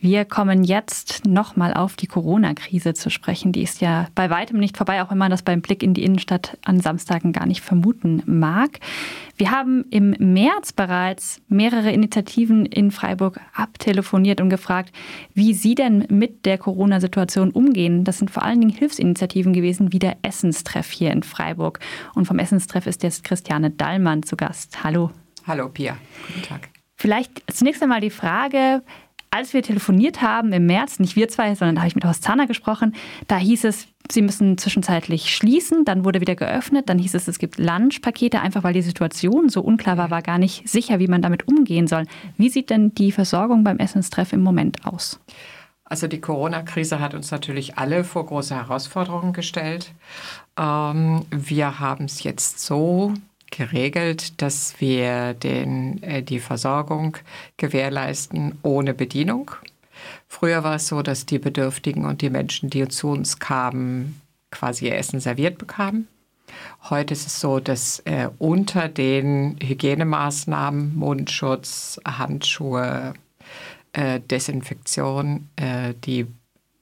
Wir kommen jetzt nochmal auf die Corona-Krise zu sprechen. Die ist ja bei weitem nicht vorbei, auch wenn man das beim Blick in die Innenstadt an Samstagen gar nicht vermuten mag. Wir haben im März bereits mehrere Initiativen in Freiburg abtelefoniert und gefragt, wie sie denn mit der Corona-Situation umgehen. Das sind vor allen Dingen Hilfsinitiativen gewesen, wie der Essenstreff hier in Freiburg. Und vom Essenstreff ist jetzt Christiane Dallmann zu Gast. Hallo. Hallo, Pia. Guten Tag. Vielleicht zunächst einmal die Frage, als wir telefoniert haben im März, nicht wir zwei, sondern da habe ich mit Horst Zahner gesprochen, da hieß es, sie müssen zwischenzeitlich schließen, dann wurde wieder geöffnet, dann hieß es, es gibt Lunchpakete, einfach weil die Situation so unklar war, war gar nicht sicher, wie man damit umgehen soll. Wie sieht denn die Versorgung beim Essenstreff im Moment aus? Also die Corona-Krise hat uns natürlich alle vor große Herausforderungen gestellt. Ähm, wir haben es jetzt so geregelt, dass wir den, äh, die Versorgung gewährleisten ohne Bedienung. Früher war es so, dass die Bedürftigen und die Menschen, die zu uns kamen, quasi ihr Essen serviert bekamen. Heute ist es so, dass äh, unter den Hygienemaßnahmen, Mundschutz, Handschuhe, äh, Desinfektion, äh, die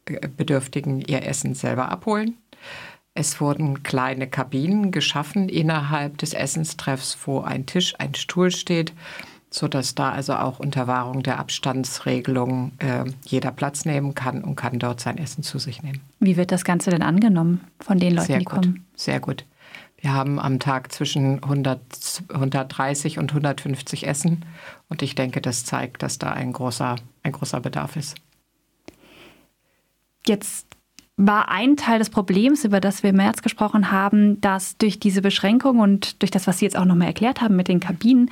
Bedürftigen ihr Essen selber abholen. Es wurden kleine Kabinen geschaffen innerhalb des Essenstreffs, wo ein Tisch, ein Stuhl steht, sodass da also auch unter Wahrung der Abstandsregelung äh, jeder Platz nehmen kann und kann dort sein Essen zu sich nehmen. Wie wird das Ganze denn angenommen von den Leuten, sehr die gut, kommen? Sehr gut. Wir haben am Tag zwischen 100, 130 und 150 Essen und ich denke, das zeigt, dass da ein großer, ein großer Bedarf ist. Jetzt war ein Teil des Problems, über das wir im März gesprochen haben, dass durch diese Beschränkung und durch das, was Sie jetzt auch nochmal erklärt haben mit den Kabinen,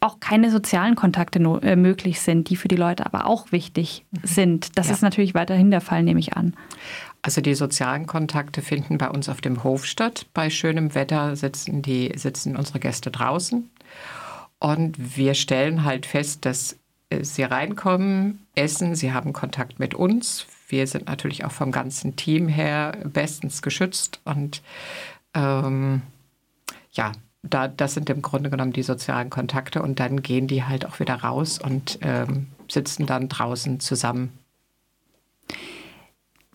auch keine sozialen Kontakte äh, möglich sind, die für die Leute aber auch wichtig mhm. sind. Das ja. ist natürlich weiterhin der Fall, nehme ich an. Also die sozialen Kontakte finden bei uns auf dem Hof statt. Bei schönem Wetter sitzen, die, sitzen unsere Gäste draußen. Und wir stellen halt fest, dass äh, sie reinkommen, essen, sie haben Kontakt mit uns. Wir sind natürlich auch vom ganzen Team her bestens geschützt und ähm, ja, da, das sind im Grunde genommen die sozialen Kontakte und dann gehen die halt auch wieder raus und ähm, sitzen dann draußen zusammen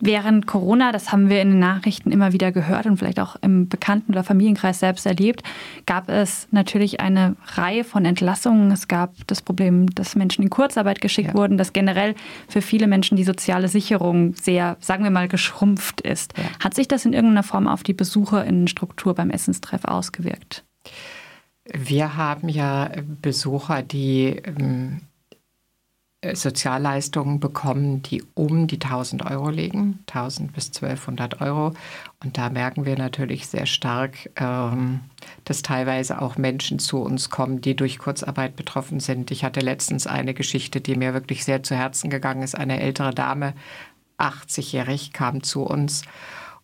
Während Corona, das haben wir in den Nachrichten immer wieder gehört und vielleicht auch im Bekannten- oder Familienkreis selbst erlebt, gab es natürlich eine Reihe von Entlassungen. Es gab das Problem, dass Menschen in Kurzarbeit geschickt ja. wurden, dass generell für viele Menschen die soziale Sicherung sehr, sagen wir mal, geschrumpft ist. Ja. Hat sich das in irgendeiner Form auf die Besucherinnenstruktur beim Essenstreff ausgewirkt? Wir haben ja Besucher, die ähm, Sozialleistungen bekommen, die um die 1000 Euro liegen, 1000 bis 1200 Euro. Und da merken wir natürlich sehr stark, ähm, dass teilweise auch Menschen zu uns kommen, die durch Kurzarbeit betroffen sind. Ich hatte letztens eine Geschichte, die mir wirklich sehr zu Herzen gegangen ist. Eine ältere Dame, 80-jährig, kam zu uns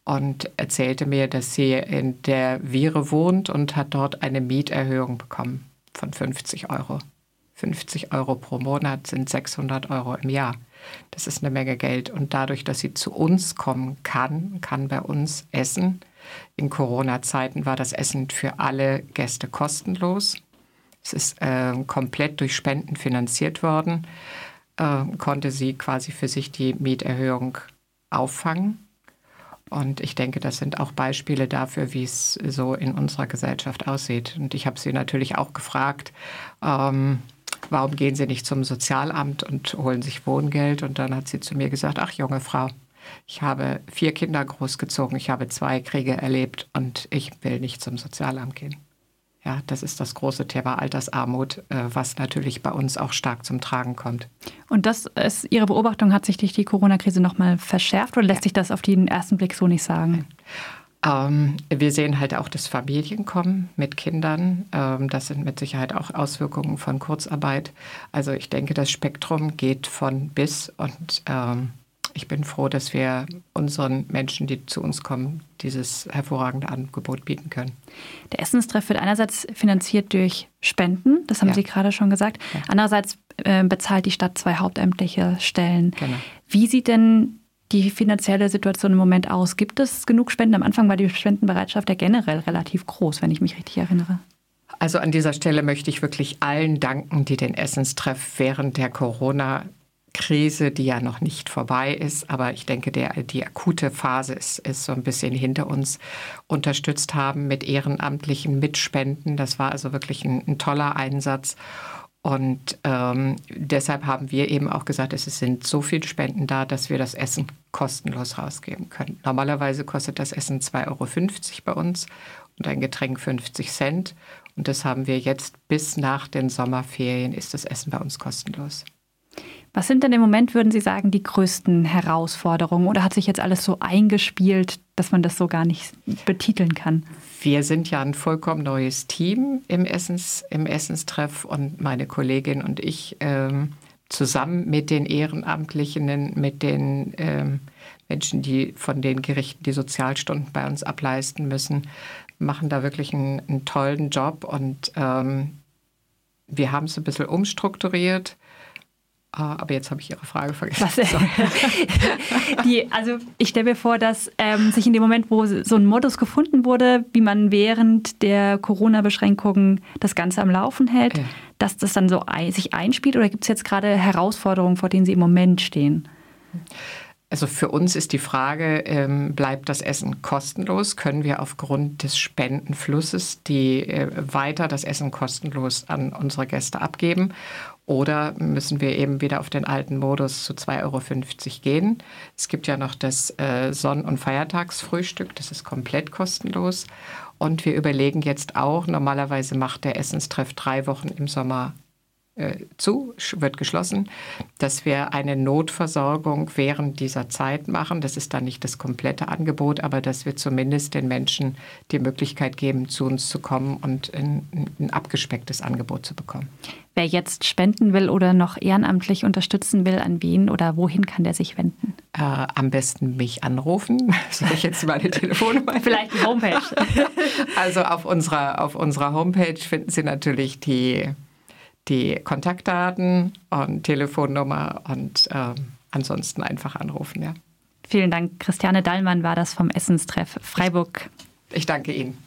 und erzählte mir, dass sie in der Viere wohnt und hat dort eine Mieterhöhung bekommen von 50 Euro. 50 Euro pro Monat sind 600 Euro im Jahr. Das ist eine Menge Geld. Und dadurch, dass sie zu uns kommen kann, kann bei uns essen. In Corona-Zeiten war das Essen für alle Gäste kostenlos. Es ist äh, komplett durch Spenden finanziert worden, äh, konnte sie quasi für sich die Mieterhöhung auffangen. Und ich denke, das sind auch Beispiele dafür, wie es so in unserer Gesellschaft aussieht. Und ich habe sie natürlich auch gefragt, ähm, warum gehen Sie nicht zum Sozialamt und holen sich Wohngeld? Und dann hat sie zu mir gesagt, ach junge Frau, ich habe vier Kinder großgezogen, ich habe zwei Kriege erlebt und ich will nicht zum Sozialamt gehen. Ja, das ist das große Thema Altersarmut, äh, was natürlich bei uns auch stark zum Tragen kommt. Und das ist Ihre Beobachtung, hat sich durch die Corona-Krise nochmal verschärft oder lässt ja. sich das auf den ersten Blick so nicht sagen? Nein. Ähm, wir sehen halt auch, dass Familien kommen mit Kindern. Ähm, das sind mit Sicherheit auch Auswirkungen von Kurzarbeit. Also ich denke, das Spektrum geht von bis und ähm, ich bin froh, dass wir unseren Menschen, die zu uns kommen, dieses hervorragende Angebot bieten können. Der Essenstreff wird einerseits finanziert durch Spenden, das haben ja. Sie gerade schon gesagt. Ja. Andererseits äh, bezahlt die Stadt zwei hauptamtliche Stellen. Genau. Wie sieht denn die finanzielle Situation im Moment aus? Gibt es genug Spenden? Am Anfang war die Spendenbereitschaft ja generell relativ groß, wenn ich mich richtig erinnere. Also an dieser Stelle möchte ich wirklich allen danken, die den Essenstreff während der Corona Krise, die ja noch nicht vorbei ist, aber ich denke, der, die akute Phase ist, ist so ein bisschen hinter uns, unterstützt haben mit ehrenamtlichen Mitspenden. Das war also wirklich ein, ein toller Einsatz. Und ähm, deshalb haben wir eben auch gesagt, es sind so viele Spenden da, dass wir das Essen kostenlos rausgeben können. Normalerweise kostet das Essen 2,50 Euro bei uns und ein Getränk 50 Cent. Und das haben wir jetzt bis nach den Sommerferien ist das Essen bei uns kostenlos. Was sind denn im Moment, würden Sie sagen, die größten Herausforderungen? Oder hat sich jetzt alles so eingespielt, dass man das so gar nicht betiteln kann? Wir sind ja ein vollkommen neues Team im, Essens, im Essenstreff und meine Kollegin und ich ähm, zusammen mit den Ehrenamtlichen, mit den ähm, Menschen, die von den Gerichten die Sozialstunden bei uns ableisten müssen, machen da wirklich einen, einen tollen Job. Und ähm, wir haben es ein bisschen umstrukturiert aber jetzt habe ich Ihre Frage vergessen. Die, also ich stelle mir vor, dass ähm, sich in dem Moment, wo so ein Modus gefunden wurde, wie man während der Corona-Beschränkungen das Ganze am Laufen hält, ja. dass das dann so ein, sich einspielt oder gibt es jetzt gerade Herausforderungen, vor denen Sie im Moment stehen? Also für uns ist die Frage, ähm, bleibt das Essen kostenlos? Können wir aufgrund des Spendenflusses die äh, weiter das Essen kostenlos an unsere Gäste abgeben? Oder müssen wir eben wieder auf den alten Modus zu 2,50 Euro gehen? Es gibt ja noch das äh, Sonn- und Feiertagsfrühstück, das ist komplett kostenlos. Und wir überlegen jetzt auch, normalerweise macht der Essenstreff drei Wochen im Sommer zu, wird geschlossen, dass wir eine Notversorgung während dieser Zeit machen. Das ist dann nicht das komplette Angebot, aber dass wir zumindest den Menschen die Möglichkeit geben, zu uns zu kommen und ein, ein abgespecktes Angebot zu bekommen. Wer jetzt spenden will oder noch ehrenamtlich unterstützen will, an wen oder wohin kann der sich wenden? Äh, am besten mich anrufen. Soll ich jetzt meine Telefonnummer? Vielleicht die Homepage. also auf unserer, auf unserer Homepage finden Sie natürlich die die Kontaktdaten und Telefonnummer und äh, ansonsten einfach anrufen. Ja. Vielen Dank. Christiane Dallmann war das vom Essenstreff Freiburg. Ich, ich danke Ihnen.